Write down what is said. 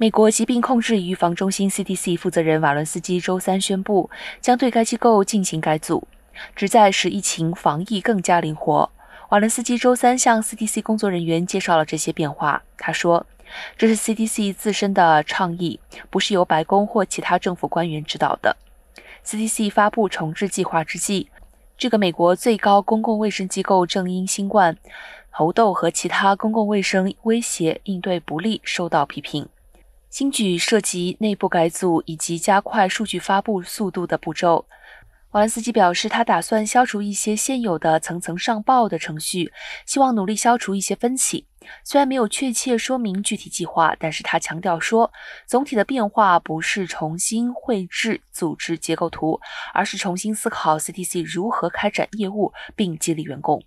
美国疾病控制与预防中心 （CDC） 负责人瓦伦斯基周三宣布，将对该机构进行改组，旨在使疫情防疫更加灵活。瓦伦斯基周三向 CDC 工作人员介绍了这些变化。他说：“这是 CDC 自身的倡议，不是由白宫或其他政府官员指导的。” CDC 发布重置计划之际，这个美国最高公共卫生机构正因新冠、猴痘和其他公共卫生威胁应对不力受到批评。新举涉及内部改组以及加快数据发布速度的步骤。瓦伦斯基表示，他打算消除一些现有的层层上报的程序，希望努力消除一些分歧。虽然没有确切说明具体计划，但是他强调说，总体的变化不是重新绘制组织结构图，而是重新思考 CTC 如何开展业务并激励员工。